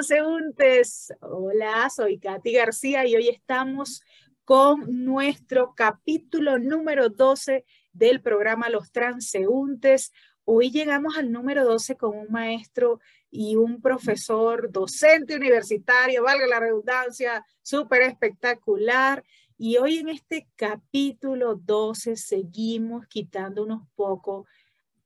transeúntes. Hola, soy Katy García y hoy estamos con nuestro capítulo número 12 del programa Los Transeúntes. Hoy llegamos al número 12 con un maestro y un profesor docente universitario, valga la redundancia, súper espectacular. Y hoy en este capítulo 12 seguimos quitando unos poco,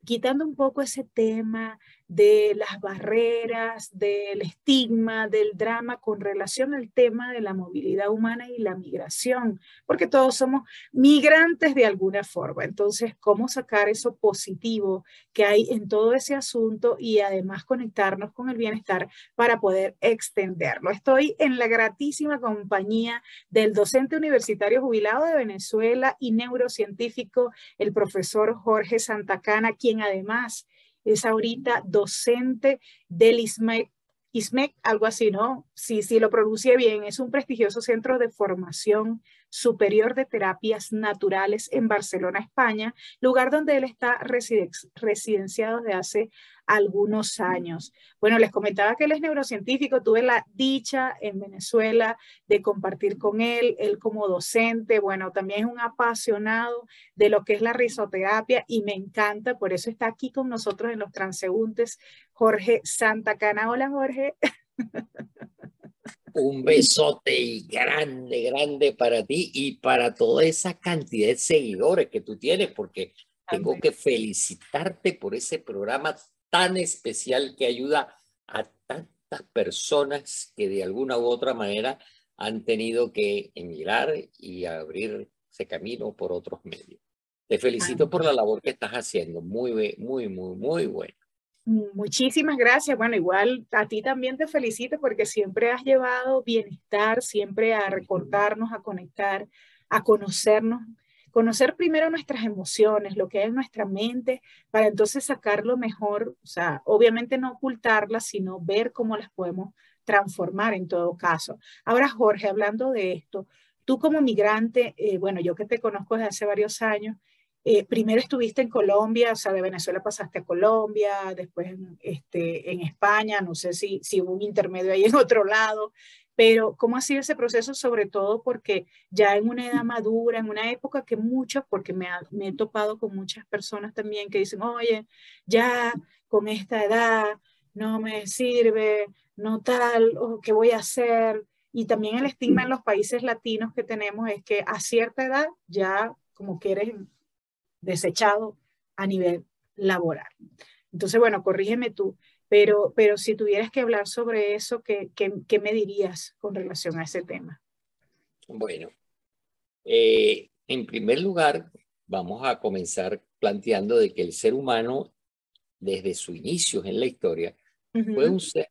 quitando un poco ese tema de las barreras, del estigma, del drama con relación al tema de la movilidad humana y la migración, porque todos somos migrantes de alguna forma. Entonces, ¿cómo sacar eso positivo que hay en todo ese asunto y además conectarnos con el bienestar para poder extenderlo? Estoy en la gratísima compañía del docente universitario jubilado de Venezuela y neurocientífico, el profesor Jorge Santacana, quien además es ahorita docente del ISMEC, ISMEC, algo así, ¿no? Si, si lo pronuncie bien, es un prestigioso centro de formación superior de terapias naturales en Barcelona, España, lugar donde él está residenciado desde hace algunos años. Bueno, les comentaba que él es neurocientífico, tuve la dicha en Venezuela de compartir con él, él como docente, bueno, también es un apasionado de lo que es la risoterapia y me encanta, por eso está aquí con nosotros en los transeúntes, Jorge Santacana. Hola, Jorge. Un besote grande, grande para ti y para toda esa cantidad de seguidores que tú tienes, porque tengo que felicitarte por ese programa tan especial que ayuda a tantas personas que de alguna u otra manera han tenido que emigrar y abrir ese camino por otros medios. Te felicito por la labor que estás haciendo, muy, muy, muy, muy buena. Muchísimas gracias. Bueno, igual a ti también te felicito porque siempre has llevado bienestar, siempre a recordarnos, a conectar, a conocernos conocer primero nuestras emociones, lo que hay en nuestra mente, para entonces sacarlo mejor, o sea, obviamente no ocultarlas, sino ver cómo las podemos transformar en todo caso. Ahora, Jorge, hablando de esto, tú como migrante, eh, bueno, yo que te conozco desde hace varios años, eh, primero estuviste en Colombia, o sea, de Venezuela pasaste a Colombia, después en, este, en España, no sé si, si hubo un intermedio ahí en otro lado, pero ¿cómo ha sido ese proceso? Sobre todo porque ya en una edad madura, en una época que muchos, porque me, he topado con muchas personas también que dicen, oye, ya con esta edad no me sirve, no tal, o qué voy a hacer. Y también el estigma en los países latinos que tenemos es que a cierta edad ya como que eres desechado a nivel laboral. Entonces, bueno, corrígeme tú, pero, pero si tuvieras que hablar sobre eso, ¿qué, qué, me dirías con relación a ese tema? Bueno, eh, en primer lugar, vamos a comenzar planteando de que el ser humano, desde su inicio en la historia, fue un ser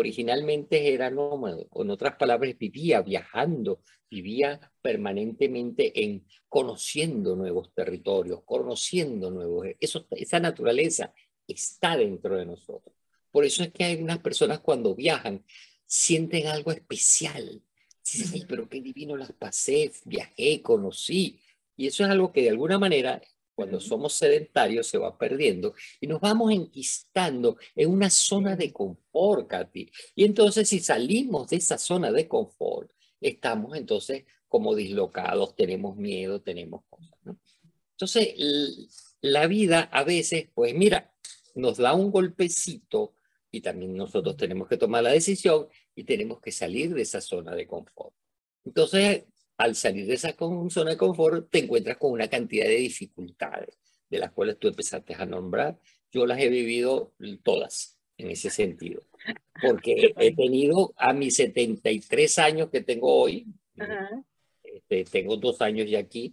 originalmente era nómada, con otras palabras, vivía viajando, vivía permanentemente en conociendo nuevos territorios, conociendo nuevos, eso, esa naturaleza está dentro de nosotros. Por eso es que hay unas personas cuando viajan sienten algo especial. Dicen, pero qué divino las pasé, viajé, conocí. Y eso es algo que de alguna manera, cuando somos sedentarios, se va perdiendo y nos vamos enquistando en una zona de confort, Katy. Y entonces, si salimos de esa zona de confort, estamos entonces como dislocados, tenemos miedo, tenemos cosas. ¿no? Entonces, la vida a veces, pues mira, nos da un golpecito y también nosotros tenemos que tomar la decisión y tenemos que salir de esa zona de confort. Entonces, al salir de esa zona de confort, te encuentras con una cantidad de dificultades, de las cuales tú empezaste a nombrar. Yo las he vivido todas en ese sentido, porque he tenido a mis 73 años que tengo hoy, este, tengo dos años ya aquí,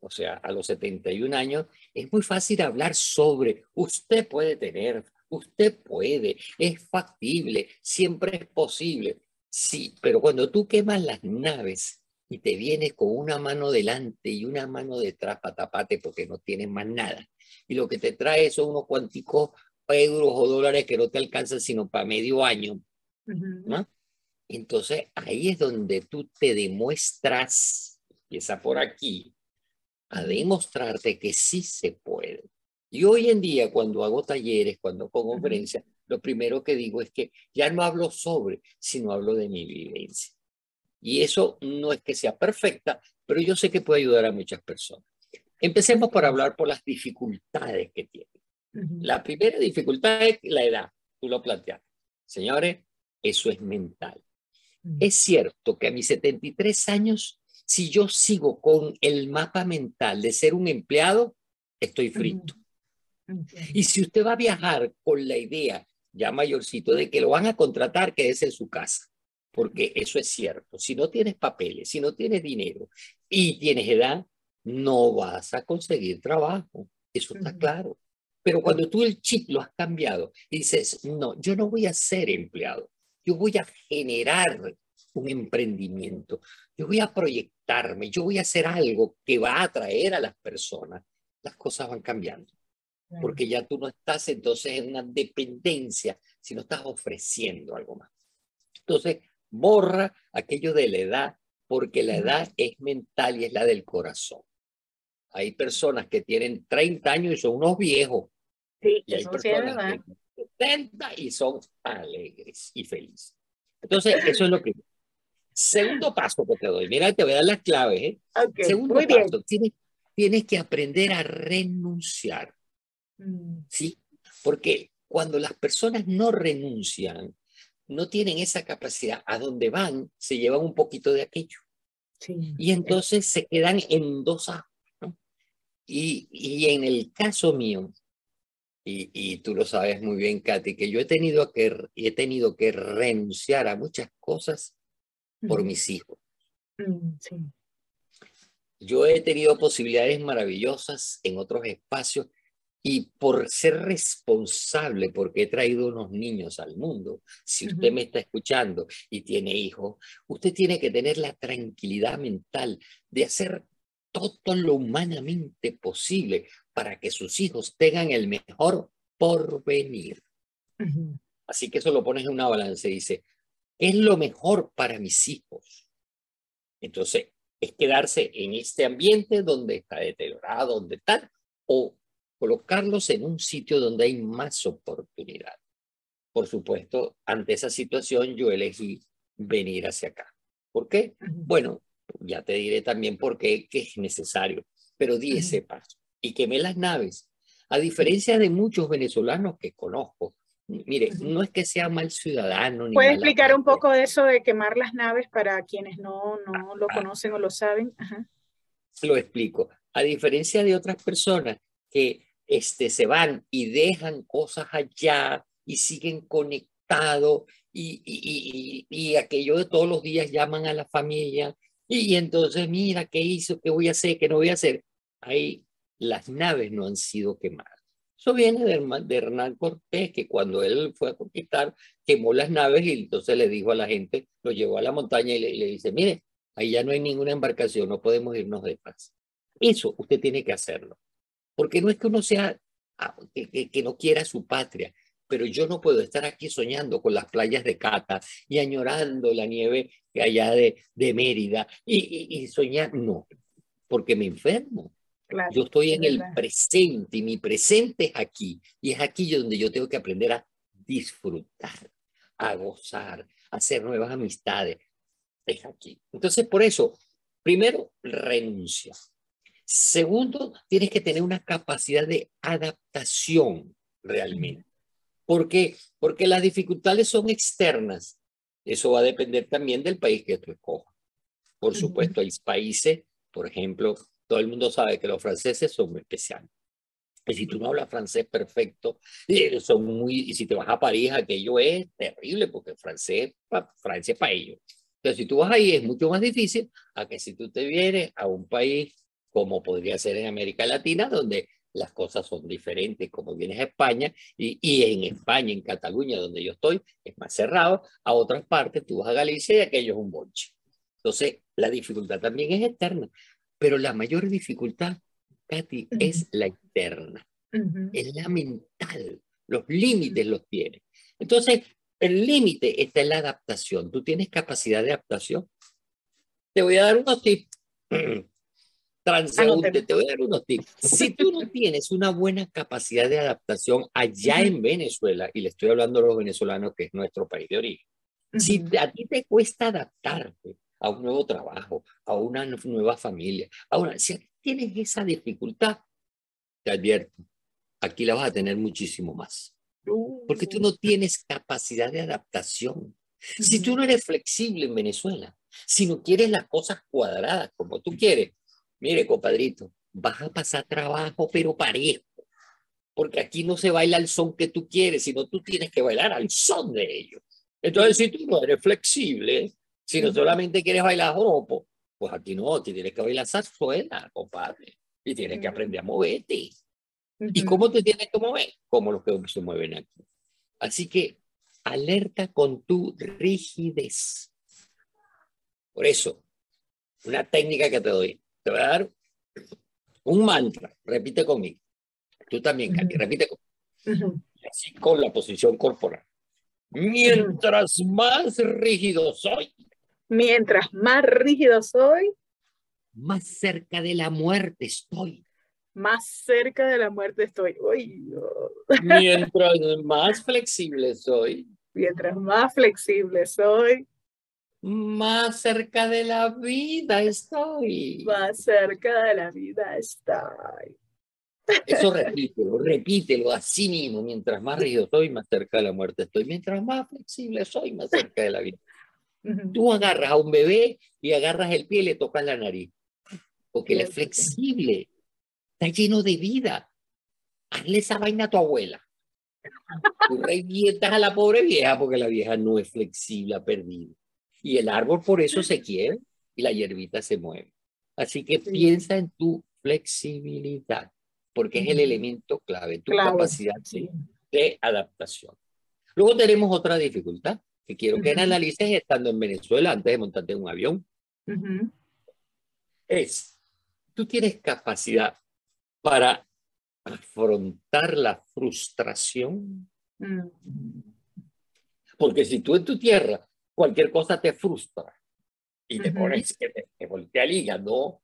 o sea, a los 71 años, es muy fácil hablar sobre, usted puede tener, usted puede, es factible, siempre es posible. Sí, pero cuando tú quemas las naves y te vienes con una mano delante y una mano detrás para taparte porque no tienes más nada, y lo que te trae son unos cuanticos euros o dólares que no te alcanzan sino para medio año, ¿no? Entonces ahí es donde tú te demuestras, empieza por aquí, a demostrarte que sí se puede. Y hoy en día, cuando hago talleres, cuando hago conferencias, lo primero que digo es que ya no hablo sobre, sino hablo de mi vivencia. Y eso no es que sea perfecta, pero yo sé que puede ayudar a muchas personas. Empecemos por hablar por las dificultades que tiene. La primera dificultad es la edad, tú lo planteaste. Señores, eso es mental. Es cierto que a mis 73 años, si yo sigo con el mapa mental de ser un empleado, estoy frito. Y si usted va a viajar con la idea, ya mayorcito, de que lo van a contratar, quédese en su casa, porque eso es cierto. Si no tienes papeles, si no tienes dinero y tienes edad, no vas a conseguir trabajo. Eso está claro. Pero cuando tú el chip lo has cambiado y dices, no, yo no voy a ser empleado, yo voy a generar un emprendimiento, yo voy a proyectarme, yo voy a hacer algo que va a atraer a las personas, las cosas van cambiando. Porque ya tú no estás entonces en una dependencia, sino estás ofreciendo algo más. Entonces, borra aquello de la edad, porque la edad es mental y es la del corazón. Hay personas que tienen 30 años y son unos viejos. Sí, y hay personas que tienen 70 y son alegres y felices. Entonces, eso es lo primero. Segundo paso que te doy, mira, te voy a dar las claves. ¿eh? Segundo muy paso, Tienes, tienes, que aprender a renunciar. Mm. ¿Sí? Porque cuando las personas no renuncian, no tienen esa capacidad, a donde van, se llevan un poquito de aquello. Sí. Y entonces se quedan en dos aguas. Y, y, en el caso mío, y, y, tú lo sabes muy bien, Katy, que yo he tenido que, he tenido que renunciar a muchas cosas por mis hijos. Mm, sí. Yo he tenido posibilidades maravillosas en otros espacios y por ser responsable, porque he traído unos niños al mundo, si usted me está escuchando y tiene hijos, usted tiene que tener la tranquilidad mental de hacer todo lo humanamente posible para que sus hijos tengan el mejor porvenir. Así que eso lo pones en una balanza y dice, ¿qué es lo mejor para mis hijos? Entonces, es quedarse en este ambiente donde está deteriorado, donde está, o colocarlos en un sitio donde hay más oportunidad. Por supuesto, ante esa situación yo elegí venir hacia acá. ¿Por qué? Bueno, ya te diré también por qué que es necesario, pero di ese paso y quemé las naves. A diferencia de muchos venezolanos que conozco, mire, no es que sea mal ciudadano. ¿Puede explicar un poco eso de quemar las naves para quienes no, no lo conocen o lo saben? Lo explico. A diferencia de otras personas que este, se van y dejan cosas allá y siguen conectados y, y, y, y, aquello de todos los días llaman a la familia y, entonces mira qué hizo, qué voy a hacer, qué no voy a hacer. Ahí las naves no han sido quemadas. Eso viene de, de Hernán Cortés, que cuando él fue a conquistar, quemó las naves y entonces le dijo a la gente, lo llevó a la montaña y le, le dice, mire, ahí ya no hay ninguna embarcación, no podemos irnos de paz. Eso usted tiene que hacerlo. Porque no es que uno sea, ah, que, no quiera su patria, pero yo no puedo estar aquí soñando con las playas de Cata y añorando la nieve allá de, de Mérida y, soñar, no, porque me enfermo. yo estoy en el presente y mi presente es aquí y es aquí donde yo tengo que aprender a disfrutar, a gozar, a hacer nuevas amistades. Es aquí. Entonces, por eso, primero, renuncia. Segundo, tienes que tener una capacidad de adaptación realmente. ¿Por qué? Porque las dificultades son externas. Eso va a depender también del país que tú escojas. Por supuesto, hay países, por ejemplo, todo el mundo sabe que los franceses son muy especiales. Y si tú no hablas francés perfecto, eh, son muy, y si te vas a París, aquello es terrible, porque francés, Francia es para ellos. Entonces, si tú vas ahí, es mucho más difícil a que si tú te vienes a un país como podría ser en América Latina, donde las cosas son diferentes, como vienes a España, y, y, en España, en Cataluña, donde yo estoy, es más cerrado, a otras partes, tú vas a Galicia y aquello es un bonche. Entonces, la dificultad también es externa, pero la mayor dificultad, Katy, es la interna, es la mental, los límites los tienes. Entonces, el límite está en la adaptación. ¿Tú tienes capacidad de adaptación? Te voy a dar unos tips. transeúnte, te voy a dar unos tips. Si tú no tienes una buena capacidad de adaptación allá en Venezuela, y le estoy hablando a los venezolanos, que es nuestro país de origen, si a ti te cuesta adaptarte a un nuevo trabajo, a una nueva familia, a una, si tienes esa dificultad, te advierto, aquí la vas a tener muchísimo más. Porque tú no tienes capacidad de adaptación. Si tú no eres flexible en Venezuela, si no quieres las cosas cuadradas como tú quieres, mire, compadrito, vas a pasar trabajo, pero parejo. Porque aquí no se baila al son que tú quieres, sino tú tienes que bailar al son de ellos. Entonces, si tú no eres flexible, si no solamente quieres bailar joropo, pues aquí no, tienes que bailar zarzuela, compadre. Y tienes que aprender a moverte. ¿Y cómo te tienes que mover? Como los que se mueven aquí. Así que alerta con tu rigidez. Por eso, una técnica que te doy. Te voy a dar un mantra. Repite conmigo. Tú también, Katy, repite conmigo. Así con la posición corporal. Mientras más rígido soy. Mientras más rígido soy. Más cerca de la muerte estoy. Más cerca de la muerte estoy. Uy, Mientras más flexible soy. Mientras más flexible soy. Más cerca de la vida estoy. Más cerca de la vida estoy. Eso repítelo, repítelo así mismo. Mientras más rígido soy, más cerca de la muerte estoy. Mientras más flexible soy, más cerca de la vida. Tú agarras a un bebé y agarras el pie y le tocas la nariz. Porque él es flexible, está lleno de vida. Hazle esa vaina a tu abuela. Tú revientas a la pobre vieja porque la vieja no es flexible, ha perdido. Y el árbol por eso se quiere y la hierbita se mueve. Así que piensa en tu flexibilidad, porque es el elemento clave, tu capacidad de adaptación. Luego tenemos otra dificultad que quiero que analices estando en Venezuela antes de montarte en un avión. Es, tú tienes capacidad para afrontar la frustración. Mm. Porque si tú en tu tierra cualquier cosa te frustra y te pones que te, voltea el hígado,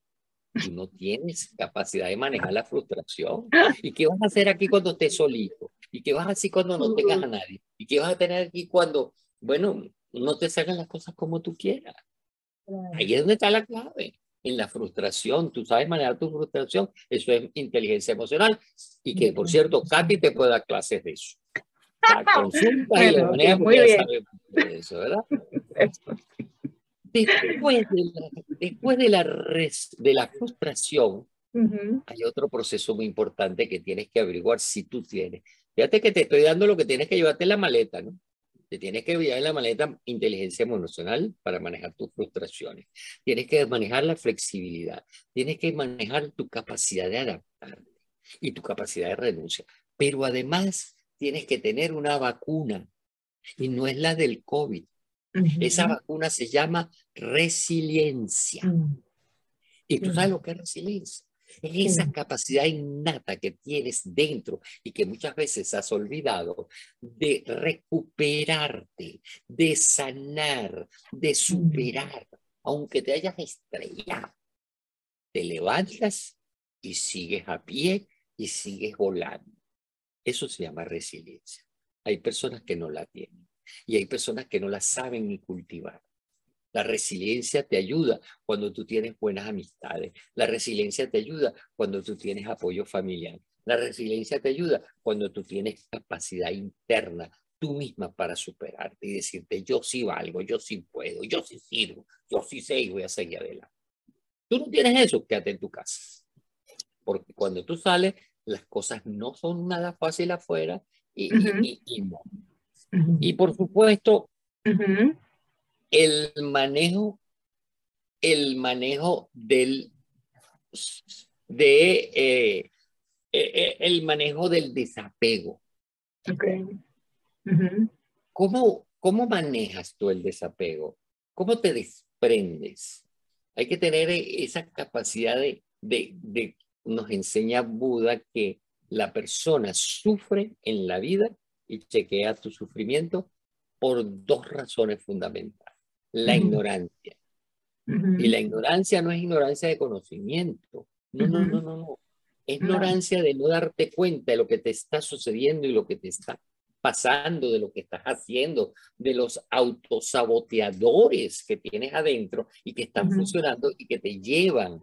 y no tienes capacidad de manejar la frustración. ¿Y qué vas a hacer aquí cuando estés solito? ¿Y qué vas a hacer cuando no tengas a nadie? ¿Y qué vas a tener aquí cuando, bueno, no te salgan las cosas como tú quieras? Ahí es donde está la clave, en la frustración. Tú sabes manejar tu frustración, eso es inteligencia emocional. Y que, por cierto, Katy te puede dar clases de eso. consulta y lo maneja muy bien. de eso, ¿verdad? Después de la, después de la, de la frustración, hay otro proceso muy importante que tienes que averiguar si tú tienes. Fíjate que te estoy dando lo que tienes que llevarte en la maleta, ¿no? Te tienes que llevar en la maleta inteligencia emocional para manejar tus frustraciones. Tienes que manejar la flexibilidad. Tienes que manejar tu capacidad de adaptarte y tu capacidad de renuncia. Pero además tienes que tener una vacuna y no es la del COVID. Esa vacuna se llama resiliencia. Mm. ¿Y tú sabes lo que es resiliencia? Es esa capacidad innata que tienes dentro y que muchas veces has olvidado de recuperarte, de sanar, de mm. superar, aunque te hayas estrellado. Te levantas y sigues a pie y sigues volando. Eso se llama resiliencia. Hay personas que no la tienen y hay personas que no la saben ni cultivar. La resiliencia te ayuda cuando tú tienes buenas amistades. La resiliencia te ayuda cuando tú tienes apoyo familiar. La resiliencia te ayuda cuando tú tienes capacidad interna tú misma para superarte y decirte, yo sí valgo, yo sí puedo, yo sí sirvo, yo sí sé y voy a seguir adelante. Tú no tienes eso, quédate en tu casa. Porque cuando tú sales, las cosas no son nada fácil afuera y, y, por supuesto, el manejo, el manejo del, de, eh, eh, eh, el manejo del desapego. Okay. ¿Cómo, ¿Cómo manejas tú el desapego? ¿Cómo te desprendes? Hay que tener esa capacidad de, de, de nos enseña Buda que la persona sufre en la vida y chequea tu sufrimiento por dos razones fundamentales. La ignorancia. Y la ignorancia no es ignorancia de conocimiento, No, no, no, no, no. Es ignorancia de no darte cuenta de lo que te está sucediendo y lo que te está pasando, de lo que estás haciendo, de los autosaboteadores que tienes adentro y que están funcionando y que te llevan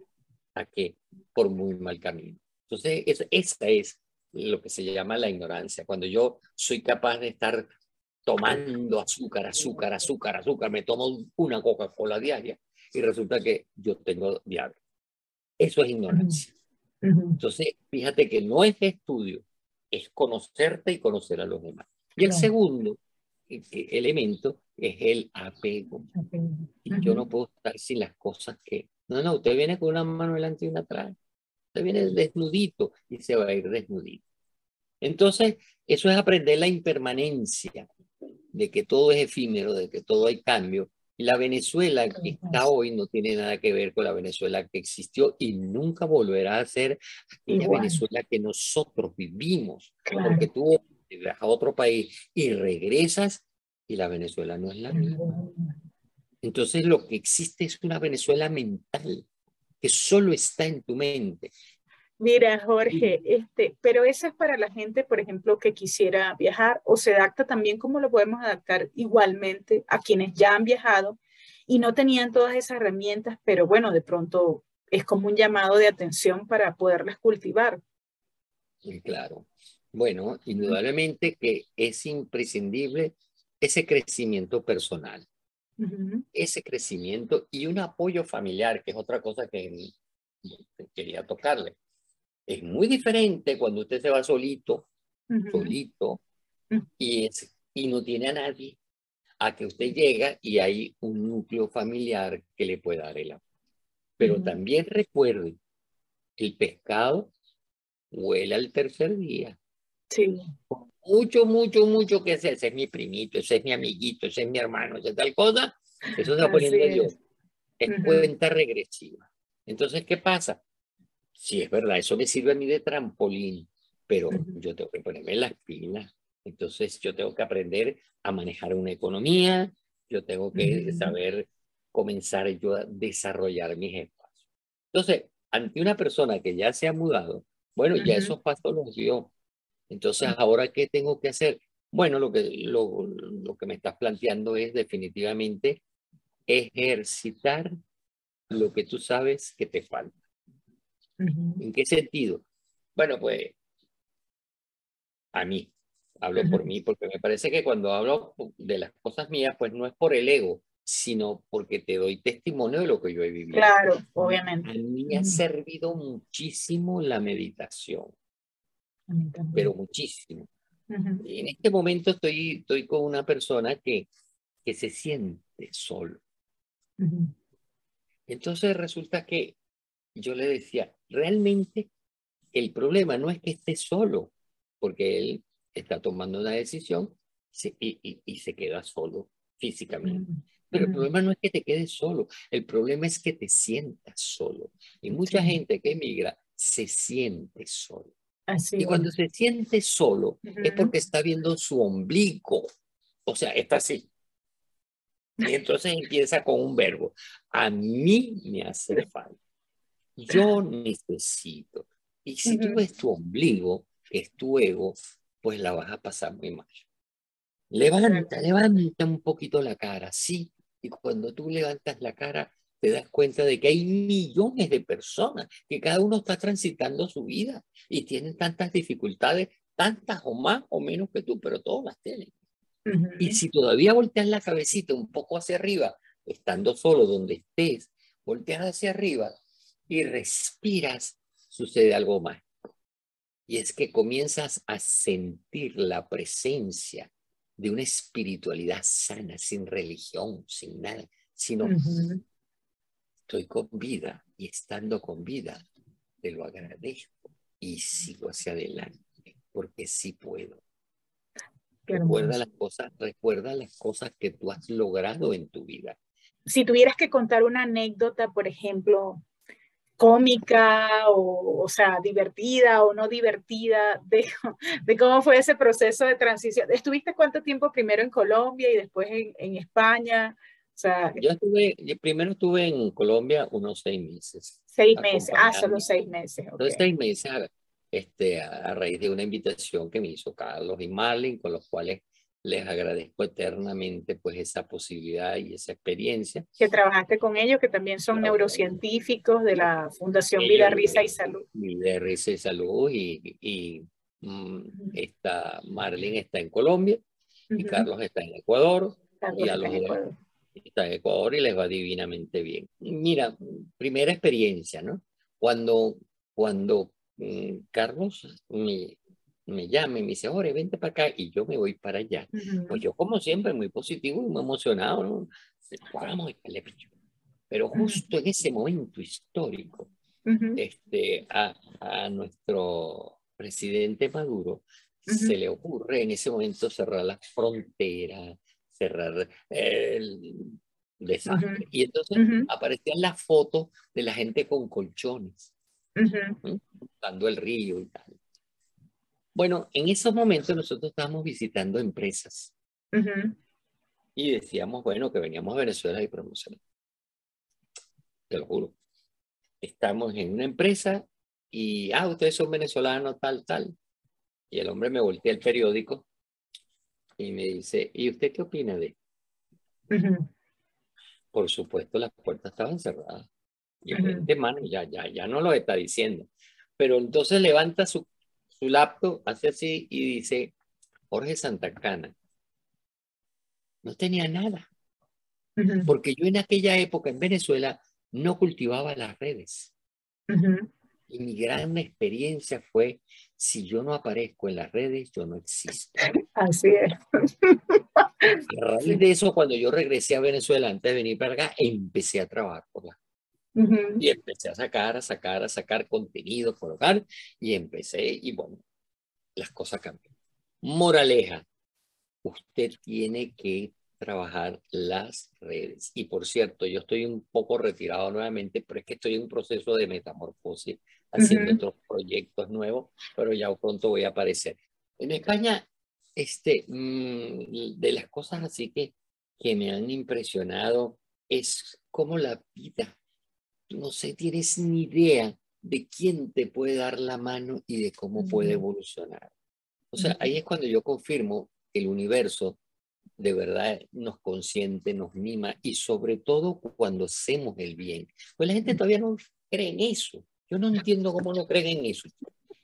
a que por muy mal camino. Entonces, esa es lo que se llama la ignorancia. Cuando yo soy capaz de estar tomando azúcar, azúcar, azúcar, azúcar, me tomo una Coca-Cola diaria y resulta que yo tengo diabetes. Eso es ignorancia. Entonces, fíjate que no es estudio, es conocerte y conocer a los demás. Y el segundo elemento es el apego. Y yo no puedo estar sin las cosas que... No, no, usted viene con una mano delante y una atrás. Usted viene desnudito y se va a ir desnudito. Entonces, eso es aprender la impermanencia, de que todo es efímero, de que todo hay cambio. Y la Venezuela que está hoy no tiene nada que ver con la Venezuela que existió y nunca volverá a ser la Venezuela que nosotros vivimos. Porque tú vas a otro país y regresas y la Venezuela no es la misma. Entonces lo que existe es una Venezuela mental que solo está en tu mente. Mira, Jorge, este, pero eso es para la gente, por ejemplo, que quisiera viajar o se adapta también como lo podemos adaptar igualmente a quienes ya han viajado y no tenían todas esas herramientas, pero bueno, de pronto es como un llamado de atención para poderlas cultivar. Claro. Bueno, indudablemente que es imprescindible ese crecimiento personal, ese crecimiento y un apoyo familiar, que es otra cosa que quería tocarle. Es muy diferente cuando usted se va solito, solito, y, es, y no tiene a nadie, a que usted llega y hay un núcleo familiar que le pueda dar el apoyo. Pero también recuerde, el pescado huele al tercer día. Sí. Mucho, mucho, mucho que ese, ese es mi primito, ese es mi amiguito, ese es mi hermano, ese tal cosa, eso va poniendo Dios. Es cuenta regresiva. Entonces, ¿qué pasa? Sí, es verdad, eso me sirve a mí de trampolín, pero yo tengo que ponerme las pilas. Entonces yo tengo que aprender a manejar una economía, yo tengo que saber comenzar yo a desarrollar mis espacios. Entonces, ante una persona que ya se ha mudado, bueno, ya esos pasos los dio. Entonces, ¿ahora qué tengo que hacer? Bueno, lo que, lo, lo que me estás planteando es definitivamente ejercitar lo que tú sabes que te falta. ¿En qué sentido? Bueno, pues a mí, hablo por mí, porque me parece que cuando hablo de las cosas mías, pues no es por el ego, sino porque te doy testimonio de lo que yo he vivido. Claro, obviamente. A mí me ha servido muchísimo la meditación, pero muchísimo. Y en este momento estoy, estoy con una persona que, que se siente solo. Entonces resulta que yo le decía, realmente el problema no es que esté solo, porque él está tomando una decisión y, se queda solo físicamente. Mm, Pero el problema no es que te quedes solo, el problema es que te sientas solo. Y mucha gente que emigra se siente solo. Y cuando se siente solo es porque está viendo su ombligo. O sea, está así. Y entonces empieza con un verbo. A mí me hace falta. Yo necesito. Y si tú ves tu ombligo, que es tu ego, pues la vas a pasar muy mal. Levanta, levanta un poquito la cara, sí. Y cuando tú levantas la cara, te das cuenta de que hay millones de personas que cada uno está transitando su vida y tienen tantas dificultades, tantas o más o menos que tú, pero todas las tienen. Y si todavía volteas la cabecita un poco hacia arriba, estando solo donde estés, volteas hacia arriba, y respiras, sucede algo más. Y es que comienzas a sentir la presencia de una espiritualidad sana, sin religión, sin nada, sino estoy con vida y estando con vida, te lo agradezco y sigo hacia adelante, porque sí puedo. Recuerda las cosas, recuerda las cosas que tú has logrado en tu vida. Si tuvieras que contar una anécdota, por ejemplo, cómica o, o sea, divertida o no divertida de, de, cómo fue ese proceso de transición. ¿Estuviste cuánto tiempo primero en Colombia y después en, en España? Sea, yo estuve, yo primero estuve en Colombia unos seis meses. Seis meses, ah, solo seis meses. Entonces, seis meses este, a, raíz de una invitación que me hizo Carlos y Marlin, con los cuales les agradezco eternamente pues esa posibilidad y esa experiencia. Que trabajaste con ellos, que también son neurocientíficos de la Fundación Vida, Risa y Salud. Vida, Risa y Salud y, y mm, está, Marlene está en Colombia y Carlos está en Ecuador. y a los Ecuador. Está en Ecuador y les va divinamente bien. Mira, primera experiencia, ¿no? Cuando, cuando mm, Carlos me, me llama y me dice, Ore, vente para acá y yo me voy para allá. Pues yo, como siempre, muy positivo y muy emocionado, ¿no? Vamos, Pero justo en ese momento histórico, este, a, a, nuestro presidente Maduro se le ocurre en ese momento cerrar las fronteras, cerrar el desastre. Y entonces aparecían las fotos de la gente con colchones, dando el río y tal. Bueno, en esos momentos nosotros estábamos visitando empresas y decíamos, bueno, que veníamos a Venezuela y promocionar. Te lo juro. Estamos en una empresa y, ah, ustedes son venezolanos, tal, tal. Y el hombre me voltea el periódico y me dice, ¿y usted qué opina de? Por supuesto, las puertas estaban cerradas. Y el de mano ya, ya, ya no lo está diciendo. Pero entonces levanta su su laptop, hace así y dice, Jorge Santacana, no tenía nada. Porque yo en aquella época en Venezuela no cultivaba las redes. Y mi gran experiencia fue, si yo no aparezco en las redes, yo no existo. Así es. A raíz de eso, cuando yo regresé a Venezuela antes de venir para acá, empecé a trabajar por la y empecé a sacar, a sacar, a sacar contenido, colocar, y empecé, y bueno, las cosas cambian. Moraleja, usted tiene que trabajar las redes. Y por cierto, yo estoy un poco retirado nuevamente, pero es que estoy en un proceso de metamorfosis, haciendo otros proyectos nuevos, pero ya pronto voy a aparecer. En España, este, mm, de las cosas así que, que me han impresionado es cómo la vida no sé, tienes ni idea de quién te puede dar la mano y de cómo puede evolucionar. O sea, ahí es cuando yo confirmo que el universo de verdad nos consiente, nos mima y sobre todo cuando hacemos el bien. Pues la gente todavía no cree en eso. Yo no entiendo cómo no creen en eso.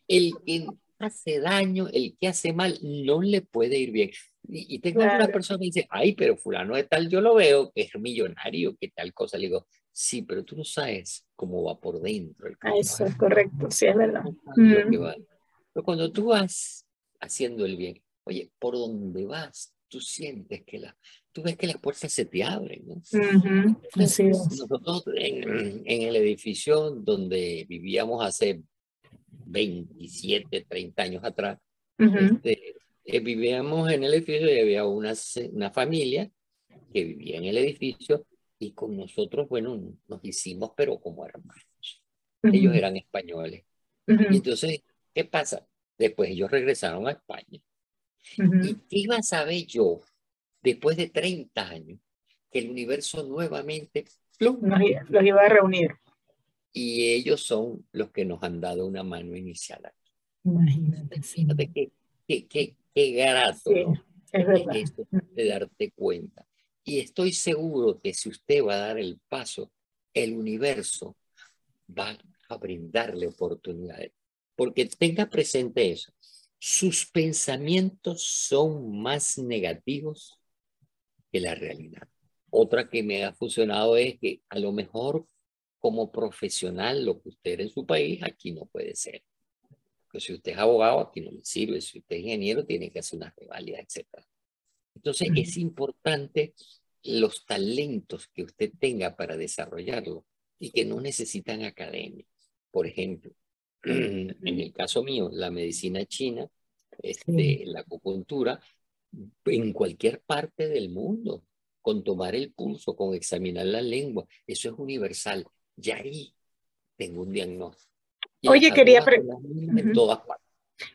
El que hace daño, el que hace mal, no le puede ir bien. Y, tengo una persona que dice, ay, pero fulano de tal, yo lo veo, que es millonario, que tal cosa. Le digo, Sí, pero tú no sabes cómo va por dentro. El ah, Eso es correcto, sí, es verdad. Pero cuando tú vas haciendo el bien, oye, por dónde vas, tú sientes que la, tú ves que las puertas se te abren. ¿no? Nosotros en, en, el edificio donde vivíamos hace 27, 30 años atrás, este, eh, vivíamos en el edificio y había una, una familia que vivía en el edificio y con nosotros, bueno, nos hicimos, pero como hermanos. Ellos eran españoles. Y entonces, ¿qué pasa? Después ellos regresaron a España. ¿Y qué iba a saber yo, después de 30 años, que el universo nuevamente los, iba a reunir? Y ellos son los que nos han dado una mano inicial aquí. Imagínate, Fíjate qué, qué, qué, qué grato, Es verdad. de darte cuenta. Y estoy seguro que si usted va a dar el paso, el universo va a brindarle oportunidades. Porque tenga presente eso. Sus pensamientos son más negativos que la realidad. Otra que me ha funcionado es que a lo mejor como profesional lo que usted en su país aquí no puede ser. Porque si usted es abogado aquí no le sirve, si usted es ingeniero tiene que hacer una rivalidad, etc. Entonces es importante los talentos que usted tenga para desarrollarlo y que no necesitan academia. Por ejemplo, en el caso mío, la medicina china, este, la acupuntura, en cualquier parte del mundo, con tomar el pulso, con examinar la lengua, eso es universal. Ya ahí tengo un diagnóstico. Oye, quería...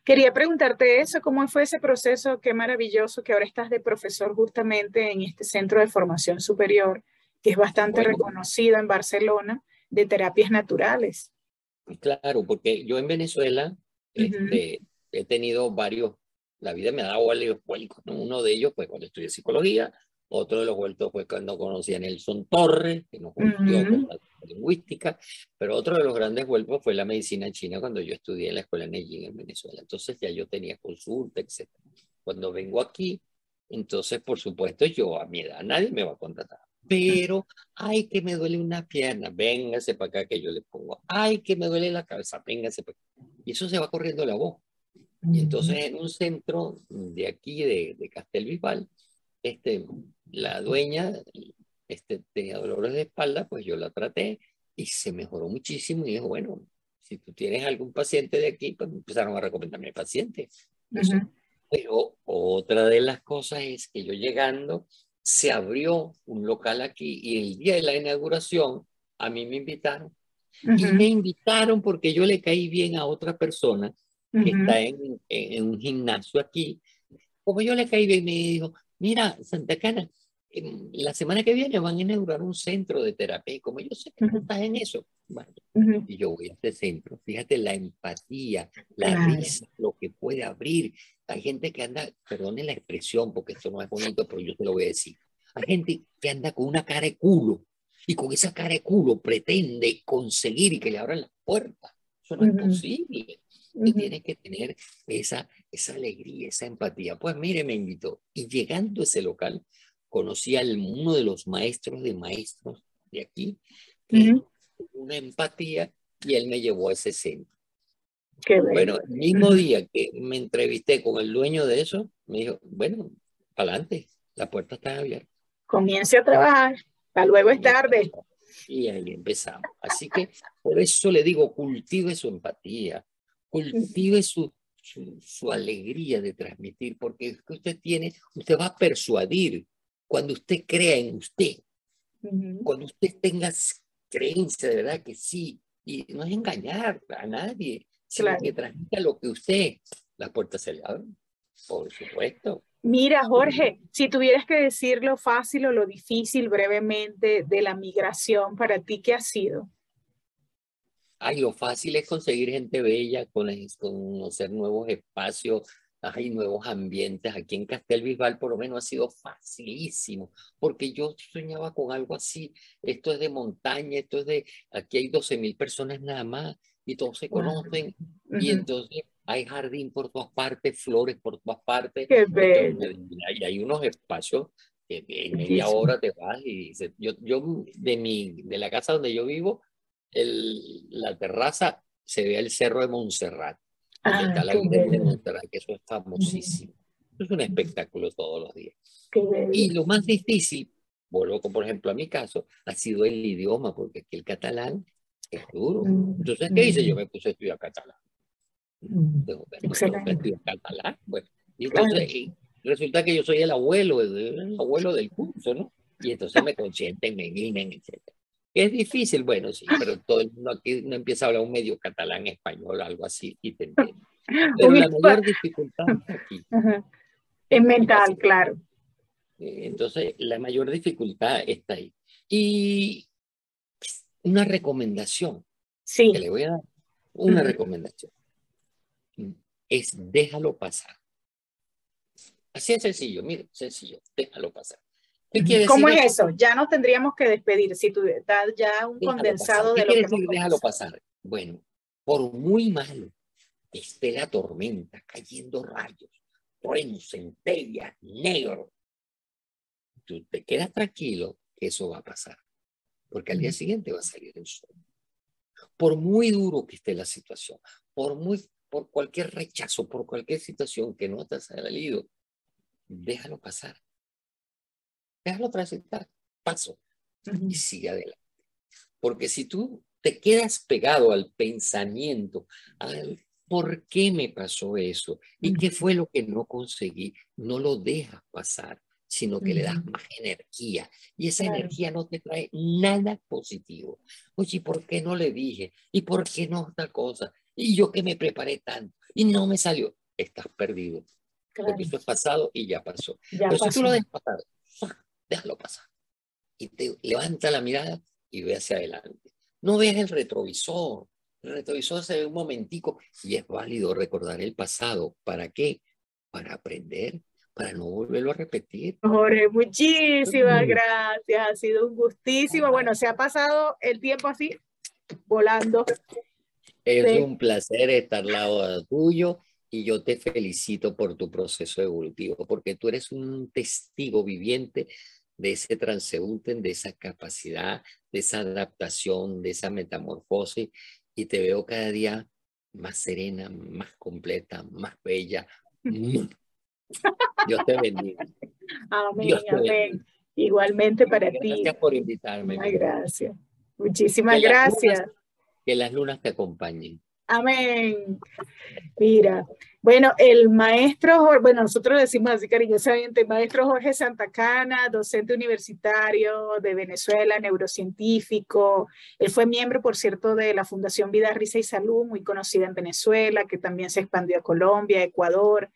Quería preguntarte eso, ¿cómo fue ese proceso? Qué maravilloso que ahora estás de profesor justamente en este centro de formación superior, que es bastante reconocido en Barcelona, de terapias naturales. Claro, porque yo en Venezuela este, he tenido varios, la vida me ha dado varios vuelcos, Uno de ellos fue cuando estudié psicología, otro de los vueltos fue cuando conocí a Nelson Torres, que nos volvió con la lingüística, pero otro de los grandes vuelcos fue la medicina china cuando yo estudié en la escuela Neijing en Venezuela. Entonces ya yo tenía consulta, etc. Cuando vengo aquí, entonces por supuesto yo a mi edad nadie me va a contratar. Pero, ay, que me duele una pierna, véngase para acá que yo le pongo. Ay, que me duele la cabeza, véngase para acá. Y eso se va corriendo la voz. Y entonces en un centro de aquí, de, de Castelbisbal, este, la dueña este, tenía dolores de espalda, pues yo la traté y se mejoró muchísimo. Y dijo, bueno, si tú tienes algún paciente de aquí, pues empezaron a recomendarme pacientes. Pero otra de las cosas es que yo llegando, se abrió un local aquí y el día de la inauguración a mí me invitaron. Y me invitaron porque yo le caí bien a otra persona que está en, en, un gimnasio aquí. Como yo le caí bien, me dijo, mira, Santa Cana, la semana que viene van a inaugurar un centro de terapia. Y como yo sé que tú estás en eso, y yo voy a este centro. Fíjate la empatía, la risa, lo que puede abrir. Hay gente que anda, perdone la expresión porque esto no es bonito, pero yo te lo voy a decir. Hay gente que anda con una cara de culo y con esa cara de culo pretende conseguir y que le abran las puertas. Eso no es posible. Y tienes que tener esa, esa alegría, esa empatía. Pues mire, me invitó. Y llegando a ese local, conocí a uno de los maestros de maestros de aquí, una empatía, y él me llevó a ese centro. bueno, el mismo día que me entrevisté con el dueño de eso, me dijo, bueno, adelante, la puerta está abierta. Comience a trabajar, para luego es tarde. Y ahí empezamos. Así que por eso le digo, cultive su empatía, cultive su, su, su, alegría de transmitir, porque es que usted tiene, usted va a persuadir cuando usted crea en usted, cuando usted tenga creencia de verdad que sí, y no es engañar a nadie, sino que transmita lo que usted, las puertas se le abren, por supuesto. Mira, Jorge, si tuvieras que decir lo fácil o lo difícil brevemente de la migración, para ti, ¿qué ha sido? Ay, lo fácil es conseguir gente bella, conocer nuevos espacios, hay nuevos ambientes. Aquí en Castelbisbal por lo menos ha sido facilísimo, porque yo soñaba con algo así. Esto es de montaña, esto es de, aquí hay 12 mil personas nada más y todos se conocen. Y entonces hay jardín por todas partes, flores por todas partes. Qué y hay unos espacios que en media hora te vas y dices, yo, yo de, mi, de la casa donde yo vivo, el, la terraza se ve el cerro de Montserrat Ah, está la de que eso es famosísimo. Es un espectáculo todos los días. Y lo más difícil, vuelvo con, por ejemplo a mi caso, ha sido el idioma, porque aquí el catalán es duro. Mm, entonces, ¿qué hice? Yo mm. me puse a estudiar catalán. Mm. estudiar catalán. Bueno, y entonces resulta que yo soy el abuelo, el, abuelo del curso, ¿no? Y entonces me consienten, me guinen, etc. Es difícil, bueno, sí, pero todo el mundo aquí no empieza a hablar un medio catalán, español, algo así, y te entiendo. Pero la mayor dificultad aquí. Es mental, claro. Eh, entonces, la mayor dificultad está ahí. Y una recomendación sí. que le voy a dar, una recomendación, es déjalo pasar. Así es sencillo, mire, sencillo, déjalo pasar. ¿Cómo es eso? Ya nos tendríamos que despedir. Si tú das ya un condensado de lo que decir, Déjalo pasar. Bueno, por muy malo que esté la tormenta, cayendo rayos, truenos, centellas, negro, tú te quedas tranquilo que eso va a pasar, porque al día siguiente va a salir el sol. Por muy duro que esté la situación, por muy por cualquier rechazo, por cualquier situación que no te haya salido, déjalo pasar déjalo transitar, paso y sigue adelante. Porque si tú te quedas pegado al pensamiento, al por qué me pasó eso y qué fue lo que no conseguí, no lo dejas pasar, sino que le das más energía. Y esa energía no te trae nada positivo. Oye, ¿por qué no le dije? ¿Y por qué no tal cosa? Y yo que me preparé tanto y no me salió. Estás perdido. Porque eso es pasado y ya pasó. Pero si tú lo dejas pasar, déjalo pasar. Y te levanta la mirada y ve hacia adelante. No veas el retrovisor. El retrovisor se ve un momentico y es válido recordar el pasado. ¿Para qué? Para aprender, para no volverlo a repetir. Jorge, muchísimas gracias. Ha sido un gustísimo. Bueno, se ha pasado el tiempo así, volando. Es un placer estar al lado tuyo y yo te felicito por tu proceso evolutivo, porque tú eres un testigo viviente de ese transeúnte, de esa capacidad, de esa adaptación, de esa metamorfosis, y te veo cada día más serena, más completa, más bella. Dios te bendiga. Amén, amén. Igualmente para ti. Gracias por invitarme. gracias. Muchísimas gracias. que las lunas te acompañen. Amén. Mira, bueno, el maestro, bueno, nosotros decimos así cariñosamente, maestro Jorge Santacana, docente universitario de Venezuela, neurocientífico. Él fue miembro, por cierto, de la Fundación Vida, Risa y Salud, muy conocida en Venezuela, que también se expandió a Colombia, Ecuador,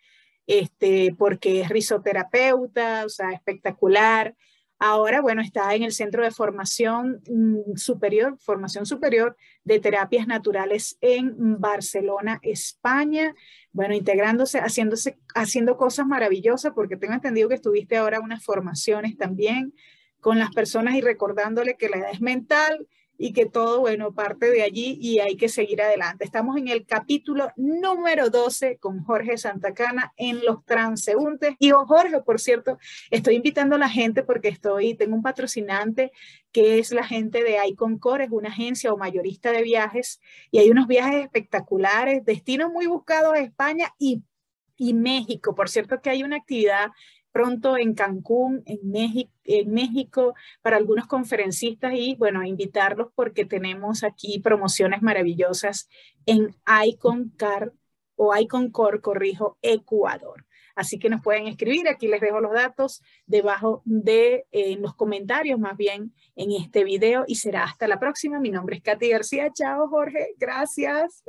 este, porque es risoterapeuta, o sea, espectacular. Ahora, bueno, está en el Centro de Formación mm, Superior, Formación Superior de Terapias Naturales en Barcelona, España. Bueno, integrándose, haciéndose, haciendo cosas maravillosas, porque tengo entendido que estuviste ahora unas formaciones también con las personas y recordándole que la edad es mental y que todo, bueno, parte de allí y hay que seguir adelante. Estamos en el capítulo número 12 con Jorge Santacana en los transeúntes. Y oh, Jorge, por cierto, estoy invitando a la gente porque estoy, tengo un patrocinante que es la gente de Iconcore, es una agencia o mayorista de viajes y hay unos viajes espectaculares, destinos muy buscados a España y y México. Por cierto que hay una actividad pronto en Cancún, en México, en México, para algunos conferencistas y bueno, invitarlos porque tenemos aquí promociones maravillosas en Iconcar o Iconcor, corrijo, Ecuador. Así que nos pueden escribir, aquí les dejo los datos debajo de en los comentarios más bien en este video y será hasta la próxima. Mi nombre es Katy García. Chao Jorge, gracias.